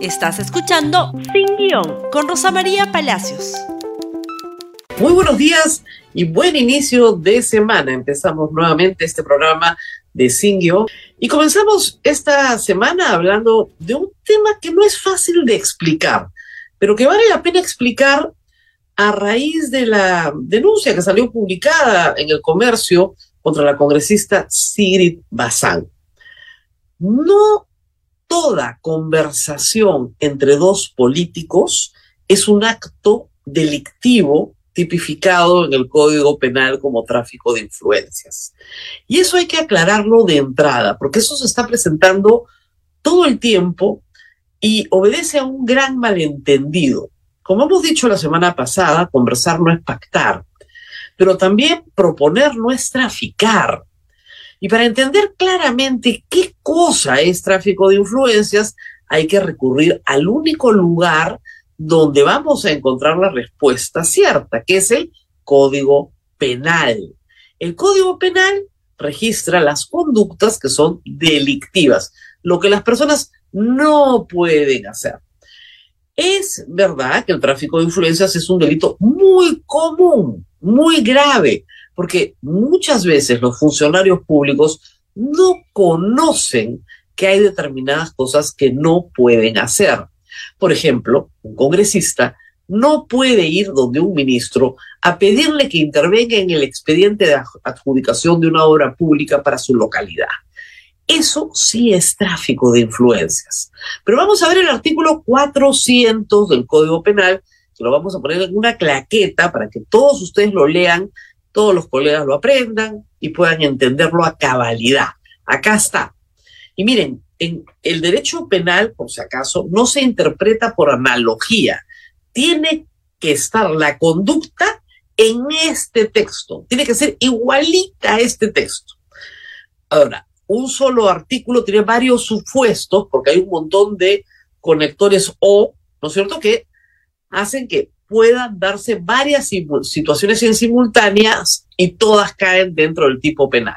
Estás escuchando Sin Guión con Rosa María Palacios. Muy buenos días y buen inicio de semana. Empezamos nuevamente este programa de Sin Guión y comenzamos esta semana hablando de un tema que no es fácil de explicar, pero que vale la pena explicar a raíz de la denuncia que salió publicada en el comercio contra la congresista Sigrid Bazán. No toda conversación entre dos políticos es un acto delictivo tipificado en el Código Penal como tráfico de influencias. Y eso hay que aclararlo de entrada, porque eso se está presentando todo el tiempo y obedece a un gran malentendido. Como hemos dicho la semana pasada, conversar no es pactar, pero también proponer no es traficar. Y para entender claramente qué cosa es tráfico de influencias, hay que recurrir al único lugar donde vamos a encontrar la respuesta cierta, que es el Código Penal. El Código Penal registra las conductas que son delictivas, lo que las personas no pueden hacer. Es verdad que el tráfico de influencias es un delito muy común, muy grave, porque muchas veces los funcionarios públicos no conocen que hay determinadas cosas que no pueden hacer. Por ejemplo, un congresista no puede ir donde un ministro a pedirle que intervenga en el expediente de adjudicación de una obra pública para su localidad. Eso sí es tráfico de influencias. Pero vamos a ver el artículo 400 del Código Penal, que lo vamos a poner en una claqueta para que todos ustedes lo lean todos los colegas lo aprendan y puedan entenderlo a cabalidad. Acá está. Y miren, en el derecho penal, por si acaso, no se interpreta por analogía. Tiene que estar la conducta en este texto. Tiene que ser igualita a este texto. Ahora, un solo artículo tiene varios supuestos, porque hay un montón de conectores O, ¿no es cierto?, que hacen que puedan darse varias situaciones en simultáneas y todas caen dentro del tipo penal.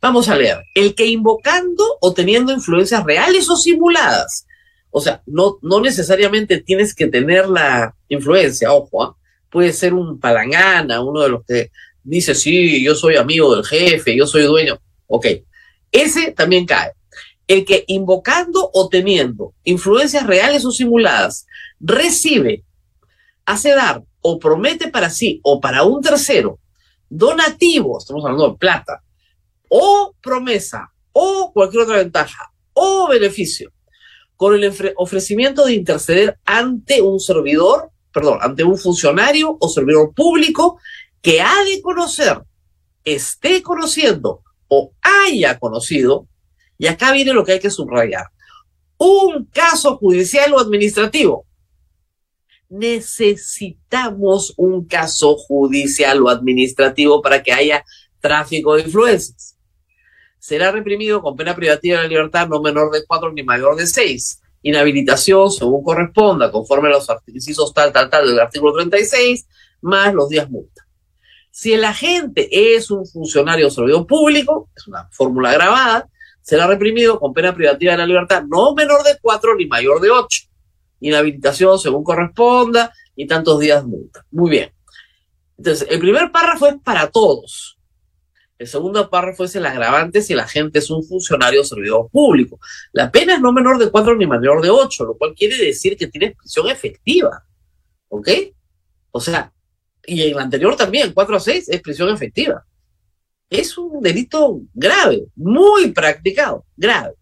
Vamos a leer. El que invocando o teniendo influencias reales o simuladas. O sea, no, necesariamente tienes que tener la influencia, ojo, ¿ah? puede ser un palangana, uno de los que dice, sí, yo soy amigo del jefe, yo soy dueño. Ok, ese también cae. El que invocando o teniendo influencias reales o simuladas recibe hace dar o promete para sí o para un tercero donativo, estamos hablando de plata, o promesa, o cualquier otra ventaja, o beneficio, con el ofrecimiento de interceder ante un servidor, perdón, ante un funcionario o servidor público que ha de conocer, esté conociendo o haya conocido, y acá viene lo que hay que subrayar, un caso judicial o administrativo necesitamos un caso judicial o administrativo para que haya tráfico de influencias. Será reprimido con pena privativa de la libertad no menor de cuatro ni mayor de seis. Inhabilitación según corresponda, conforme a los incisos tal, tal, tal del artículo 36, más los días multa. Si el agente es un funcionario o servidor público, es una fórmula grabada, será reprimido con pena privativa de la libertad no menor de cuatro ni mayor de ocho inhabilitación según corresponda y tantos días multa. Muy bien. Entonces, el primer párrafo es para todos. El segundo párrafo es el agravante si la gente es un funcionario o servidor público. La pena es no menor de cuatro ni mayor de ocho, lo cual quiere decir que tiene prisión efectiva. ¿Ok? O sea, y en el anterior también, 4 a 6 es prisión efectiva. Es un delito grave, muy practicado, grave.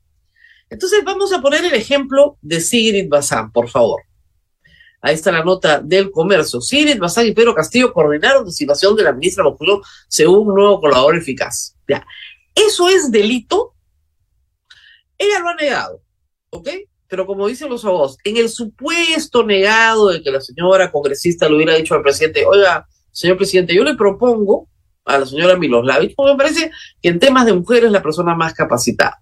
Entonces vamos a poner el ejemplo de Sigrid Bazán, por favor. Ahí está la nota del comercio. Sigrid Bazán y Pedro Castillo coordinaron designación de la ministra Bojuló según un nuevo colaborador eficaz. Ya. ¿Eso es delito? Ella lo ha negado, ¿ok? Pero como dicen los abogados, en el supuesto negado de que la señora congresista le hubiera dicho al presidente, oiga, señor presidente, yo le propongo a la señora Miloslavich, porque me parece que en temas de mujeres es la persona más capacitada.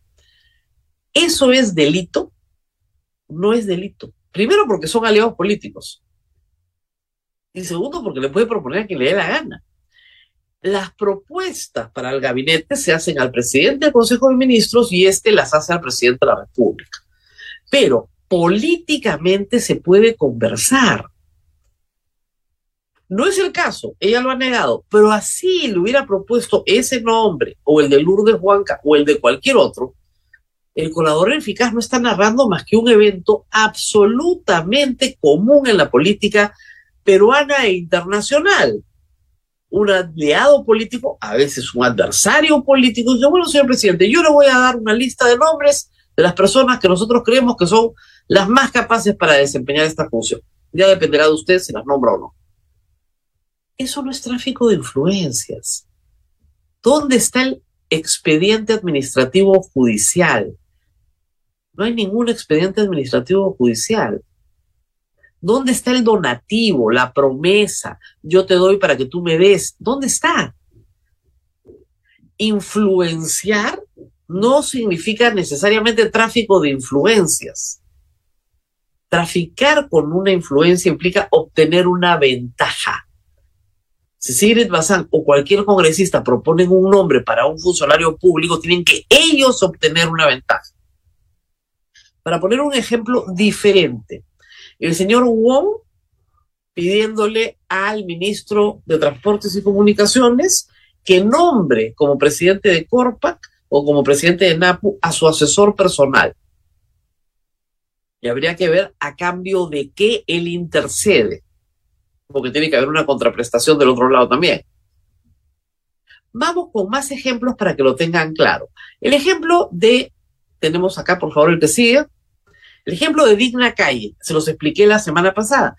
¿Eso es delito? No es delito. Primero porque son aliados políticos. Y segundo porque le puede proponer a quien le dé la gana. Las propuestas para el gabinete se hacen al presidente del Consejo de Ministros y este las hace al presidente de la República. Pero políticamente se puede conversar. No es el caso, ella lo ha negado, pero así le hubiera propuesto ese nombre, o el de Lourdes Juanca, o el de cualquier otro, el colador eficaz no está narrando más que un evento absolutamente común en la política peruana e internacional. Un aliado político, a veces un adversario político, dice, bueno, señor presidente, yo le voy a dar una lista de nombres de las personas que nosotros creemos que son las más capaces para desempeñar esta función. Ya dependerá de usted si las nombra o no. Eso no es tráfico de influencias. ¿Dónde está el expediente administrativo judicial? No hay ningún expediente administrativo judicial. ¿Dónde está el donativo, la promesa? Yo te doy para que tú me des. ¿Dónde está? Influenciar no significa necesariamente tráfico de influencias. Traficar con una influencia implica obtener una ventaja. Si Sigrid Bazán o cualquier congresista proponen un nombre para un funcionario público, tienen que ellos obtener una ventaja. Para poner un ejemplo diferente, el señor Wong pidiéndole al ministro de Transportes y Comunicaciones que nombre como presidente de Corpac o como presidente de NAPU a su asesor personal. Y habría que ver a cambio de qué él intercede porque tiene que haber una contraprestación del otro lado también. Vamos con más ejemplos para que lo tengan claro. El ejemplo de, tenemos acá por favor el que sigue, el ejemplo de Digna Calle, se los expliqué la semana pasada.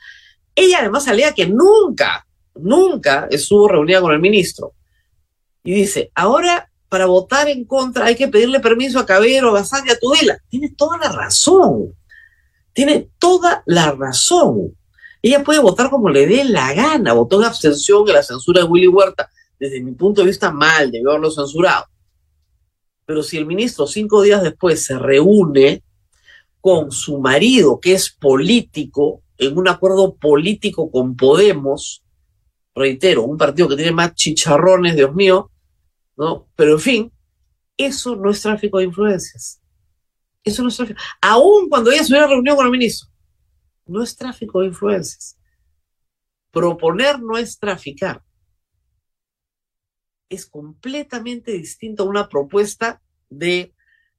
Ella además salía que nunca, nunca estuvo reunida con el ministro. Y dice, ahora para votar en contra hay que pedirle permiso a Cabero, a Bazán y a Tudela. Tiene toda la razón. Tiene toda la razón. Ella puede votar como le dé la gana. Votó en abstención en la censura de Willy Huerta. Desde mi punto de vista, mal, debió haberlo censurado. Pero si el ministro cinco días después se reúne con su marido, que es político, en un acuerdo político con Podemos, reitero, un partido que tiene más chicharrones, Dios mío, ¿no? Pero en fin, eso no es tráfico de influencias. Eso no es tráfico. Aún cuando ella se hubiera reunido con el ministro no es tráfico de influencias. Proponer no es traficar. Es completamente distinto a una propuesta de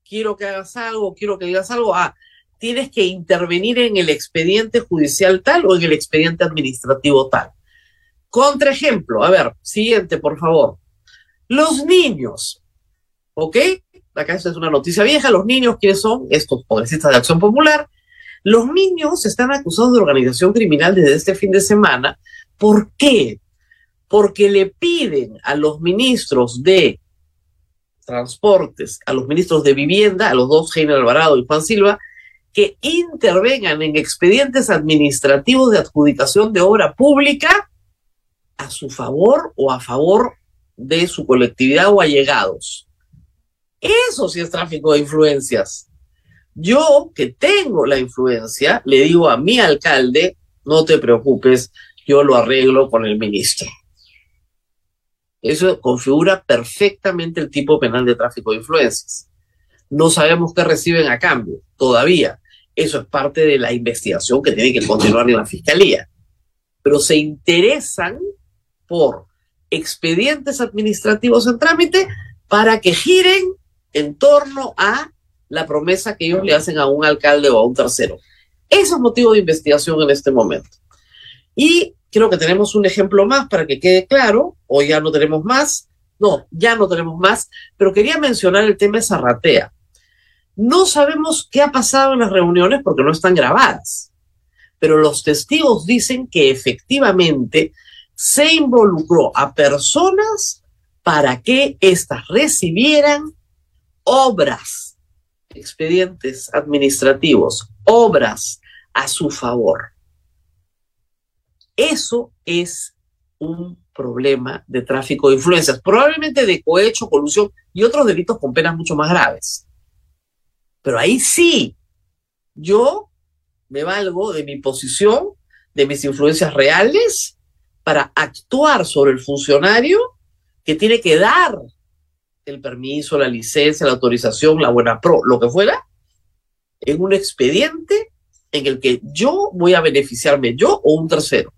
quiero que hagas algo, quiero que digas algo. Ah, tienes que intervenir en el expediente judicial tal o en el expediente administrativo tal. Contraejemplo, a ver, siguiente, por favor. Los niños, ¿ok? Acá esta es una noticia vieja. Los niños, ¿quiénes son? Estos congresistas de Acción Popular, los niños están acusados de organización criminal desde este fin de semana. ¿Por qué? Porque le piden a los ministros de Transportes, a los ministros de Vivienda, a los dos, Heiner Alvarado y Juan Silva, que intervengan en expedientes administrativos de adjudicación de obra pública a su favor o a favor de su colectividad o allegados. Eso sí es tráfico de influencias. Yo, que tengo la influencia, le digo a mi alcalde, no te preocupes, yo lo arreglo con el ministro. Eso configura perfectamente el tipo penal de tráfico de influencias. No sabemos qué reciben a cambio, todavía. Eso es parte de la investigación que tiene que continuar en la fiscalía. Pero se interesan por expedientes administrativos en trámite para que giren en torno a la promesa que ellos le hacen a un alcalde o a un tercero. Eso es motivo de investigación en este momento. Y creo que tenemos un ejemplo más para que quede claro, o ya no tenemos más, no, ya no tenemos más, pero quería mencionar el tema de Zarratea. No sabemos qué ha pasado en las reuniones porque no están grabadas, pero los testigos dicen que efectivamente se involucró a personas para que éstas recibieran obras expedientes administrativos, obras a su favor. Eso es un problema de tráfico de influencias, probablemente de cohecho, colusión y otros delitos con penas mucho más graves. Pero ahí sí, yo me valgo de mi posición, de mis influencias reales, para actuar sobre el funcionario que tiene que dar el permiso, la licencia, la autorización, la buena pro, lo que fuera, en un expediente en el que yo voy a beneficiarme, yo o un tercero.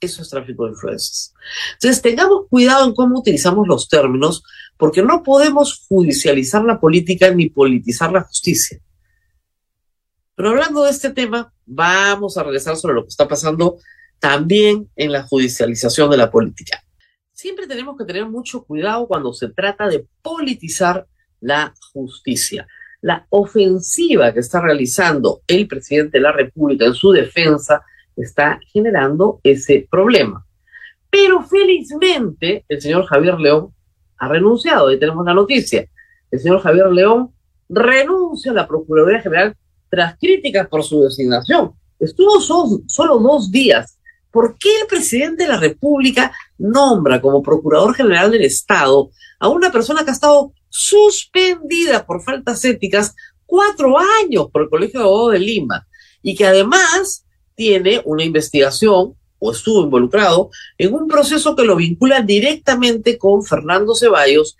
Eso es tráfico de influencias. Entonces, tengamos cuidado en cómo utilizamos los términos, porque no podemos judicializar la política ni politizar la justicia. Pero hablando de este tema, vamos a regresar sobre lo que está pasando también en la judicialización de la política. Siempre tenemos que tener mucho cuidado cuando se trata de politizar la justicia. La ofensiva que está realizando el presidente de la República en su defensa está generando ese problema. Pero felizmente el señor Javier León ha renunciado, ahí tenemos la noticia. El señor Javier León renuncia a la Procuraduría General tras críticas por su designación. Estuvo solo dos días ¿Por qué el presidente de la República nombra como Procurador General del Estado a una persona que ha estado suspendida por faltas éticas cuatro años por el Colegio de Abogados de Lima y que además tiene una investigación o estuvo involucrado en un proceso que lo vincula directamente con Fernando Ceballos,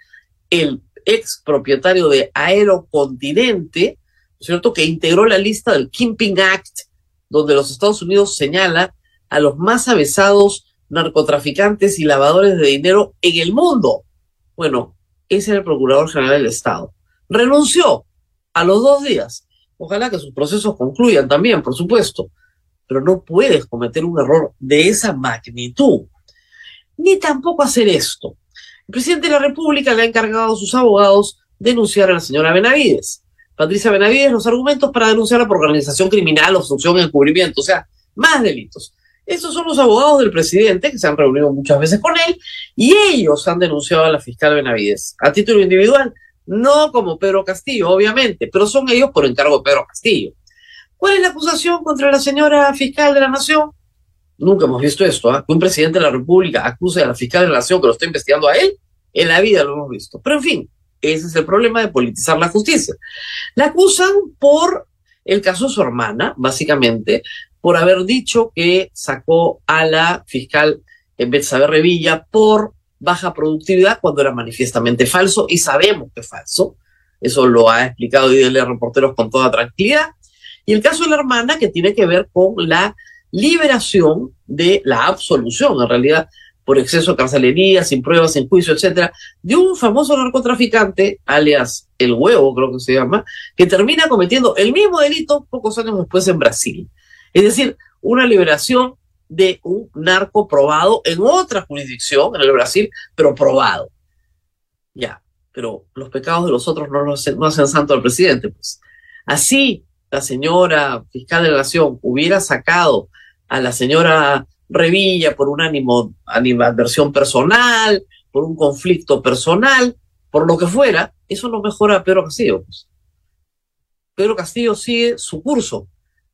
el ex propietario de Aerocontinente, ¿cierto? Que integró la lista del Kimping Act, donde los Estados Unidos señala a los más avesados narcotraficantes y lavadores de dinero en el mundo. Bueno, ese era el Procurador General del Estado. Renunció a los dos días. Ojalá que sus procesos concluyan también, por supuesto. Pero no puedes cometer un error de esa magnitud. Ni tampoco hacer esto. El presidente de la República le ha encargado a sus abogados denunciar a la señora Benavides. Patricia Benavides, los argumentos para denunciarla por organización criminal, obstrucción, encubrimiento, o sea, más delitos. Estos son los abogados del presidente que se han reunido muchas veces con él y ellos han denunciado a la fiscal Benavides a título individual, no como Pedro Castillo, obviamente, pero son ellos por encargo de Pedro Castillo. ¿Cuál es la acusación contra la señora fiscal de la Nación? Nunca hemos visto esto, ¿ah? que un presidente de la República acuse a la fiscal de la Nación que lo está investigando a él. En la vida lo hemos visto. Pero en fin, ese es el problema de politizar la justicia. La acusan por el caso de su hermana, básicamente, por haber dicho que sacó a la fiscal saber Revilla por baja productividad cuando era manifiestamente falso y sabemos que es falso. Eso lo ha explicado IDL Reporteros con toda tranquilidad. Y el caso de la hermana que tiene que ver con la liberación de la absolución, en realidad, por exceso de carcelería, sin pruebas, sin juicio, etcétera, de un famoso narcotraficante, alias El Huevo, creo que se llama, que termina cometiendo el mismo delito pocos años después en Brasil. Es decir, una liberación de un narco probado en otra jurisdicción, en el Brasil, pero probado. Ya, pero los pecados de los otros no, hacen, no hacen santo al presidente. Pues. Así la señora fiscal de la Nación hubiera sacado a la señora Revilla por un ánimo, animadversión personal, por un conflicto personal, por lo que fuera, eso no mejora a Pedro Castillo. Pues. Pedro Castillo sigue su curso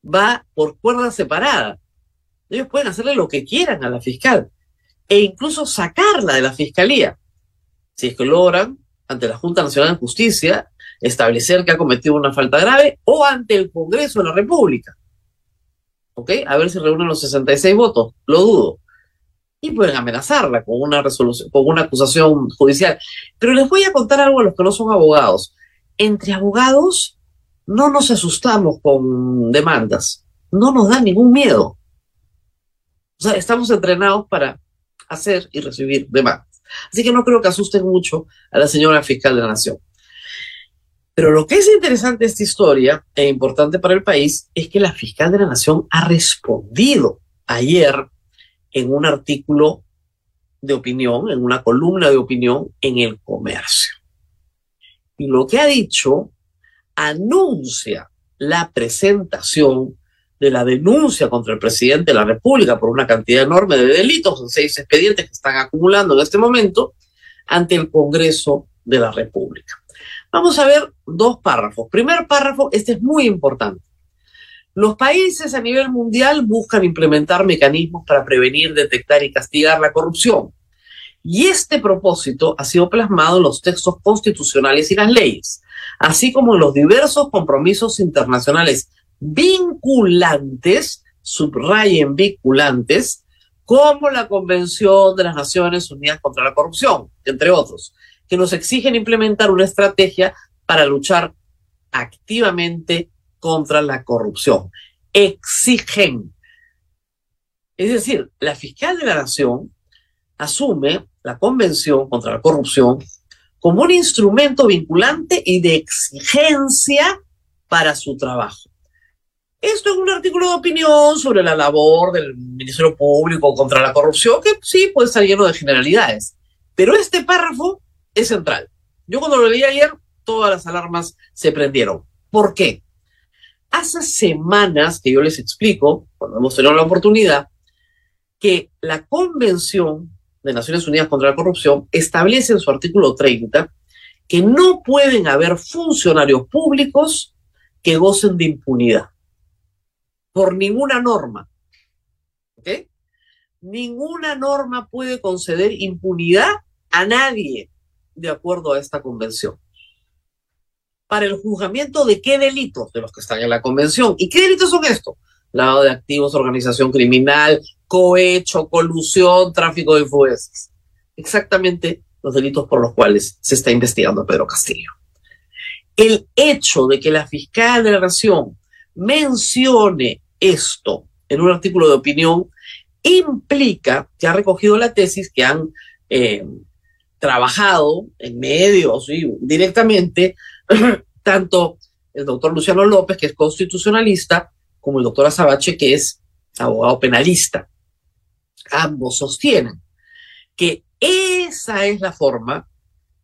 va por cuerda separada. Ellos pueden hacerle lo que quieran a la fiscal e incluso sacarla de la fiscalía. Si es que logran, ante la Junta Nacional de Justicia, establecer que ha cometido una falta grave o ante el Congreso de la República. ¿Ok? A ver si reúnen los 66 votos. Lo dudo. Y pueden amenazarla con una resolución, con una acusación judicial. Pero les voy a contar algo a los que no son abogados. Entre abogados no nos asustamos con demandas, no nos da ningún miedo. O sea, estamos entrenados para hacer y recibir demandas. Así que no creo que asusten mucho a la señora fiscal de la Nación. Pero lo que es interesante de esta historia e importante para el país es que la fiscal de la Nación ha respondido ayer en un artículo de opinión, en una columna de opinión en el comercio. Y lo que ha dicho anuncia la presentación de la denuncia contra el presidente de la República por una cantidad enorme de delitos, son seis expedientes que están acumulando en este momento, ante el Congreso de la República. Vamos a ver dos párrafos. Primer párrafo, este es muy importante. Los países a nivel mundial buscan implementar mecanismos para prevenir, detectar y castigar la corrupción. Y este propósito ha sido plasmado en los textos constitucionales y las leyes así como los diversos compromisos internacionales vinculantes, subrayen vinculantes, como la Convención de las Naciones Unidas contra la Corrupción, entre otros, que nos exigen implementar una estrategia para luchar activamente contra la corrupción. Exigen. Es decir, la fiscal de la Nación asume la Convención contra la Corrupción como un instrumento vinculante y de exigencia para su trabajo. Esto es un artículo de opinión sobre la labor del Ministerio Público contra la corrupción, que sí puede estar lleno de generalidades. Pero este párrafo es central. Yo cuando lo leí ayer, todas las alarmas se prendieron. ¿Por qué? Hace semanas que yo les explico, cuando hemos tenido la oportunidad, que la Convención de Naciones Unidas contra la Corrupción establece en su artículo 30 que no pueden haber funcionarios públicos que gocen de impunidad por ninguna norma. ¿Ok? Ninguna norma puede conceder impunidad a nadie de acuerdo a esta convención. Para el juzgamiento de qué delitos de los que están en la convención. ¿Y qué delitos son estos? Lavado de activos, organización criminal, cohecho, colusión, tráfico de influencias. Exactamente los delitos por los cuales se está investigando Pedro Castillo. El hecho de que la fiscal de la Nación mencione esto en un artículo de opinión implica que ha recogido la tesis que han eh, trabajado en medios y directamente tanto el doctor Luciano López, que es constitucionalista, como el doctor Azabache, que es abogado penalista. Ambos sostienen que esa es la forma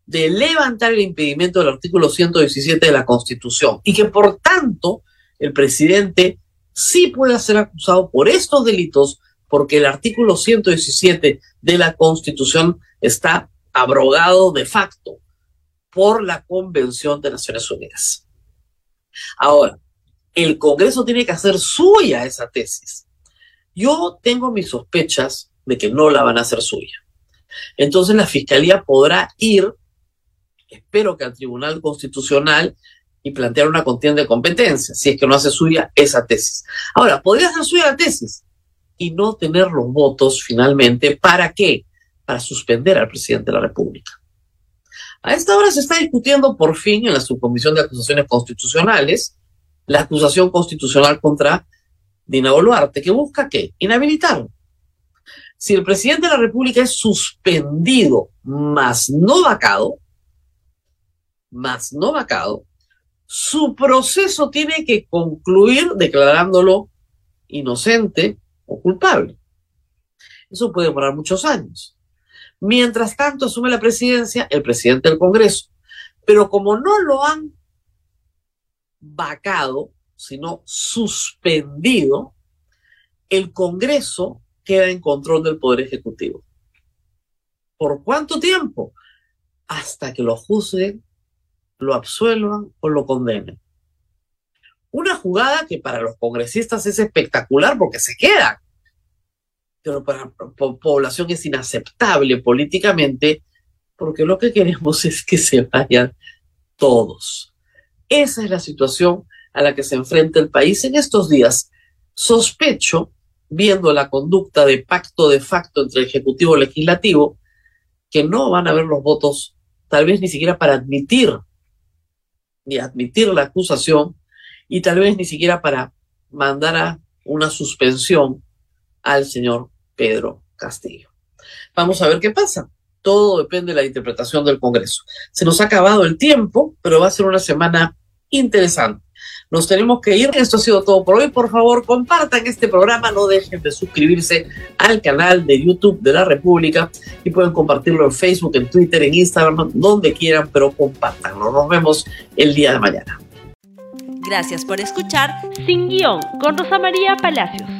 de levantar el impedimento del artículo 117 de la Constitución y que por tanto el presidente sí puede ser acusado por estos delitos porque el artículo 117 de la Constitución está abrogado de facto por la Convención de Naciones Unidas. Ahora, el Congreso tiene que hacer suya esa tesis. Yo tengo mis sospechas de que no la van a hacer suya. Entonces la Fiscalía podrá ir, espero que al Tribunal Constitucional, y plantear una contienda de competencia, si es que no hace suya esa tesis. Ahora, podría hacer suya la tesis y no tener los votos finalmente. ¿Para qué? Para suspender al presidente de la República. A esta hora se está discutiendo por fin en la subcomisión de acusaciones constitucionales la acusación constitucional contra Dina Boluarte, que busca qué? Inhabilitarlo. Si el presidente de la República es suspendido, más no vacado, más no vacado, su proceso tiene que concluir declarándolo inocente o culpable. Eso puede demorar muchos años. Mientras tanto, asume la presidencia el presidente del Congreso. Pero como no lo han vacado, sino suspendido, el Congreso queda en control del Poder Ejecutivo. ¿Por cuánto tiempo? Hasta que lo juzguen lo absuelvan o lo condenen. Una jugada que para los congresistas es espectacular porque se quedan, pero para la población es inaceptable políticamente porque lo que queremos es que se vayan todos. Esa es la situación a la que se enfrenta el país en estos días. Sospecho, viendo la conducta de pacto de facto entre Ejecutivo y Legislativo, que no van a haber los votos, tal vez ni siquiera para admitir ni admitir la acusación y tal vez ni siquiera para mandar a una suspensión al señor Pedro Castillo. Vamos a ver qué pasa. Todo depende de la interpretación del Congreso. Se nos ha acabado el tiempo, pero va a ser una semana interesante. Nos tenemos que ir. Esto ha sido todo por hoy. Por favor, compartan este programa. No dejen de suscribirse al canal de YouTube de la República y pueden compartirlo en Facebook, en Twitter, en Instagram, donde quieran, pero compartanlo. Nos vemos el día de mañana. Gracias por escuchar Sin Guión con Rosa María Palacios.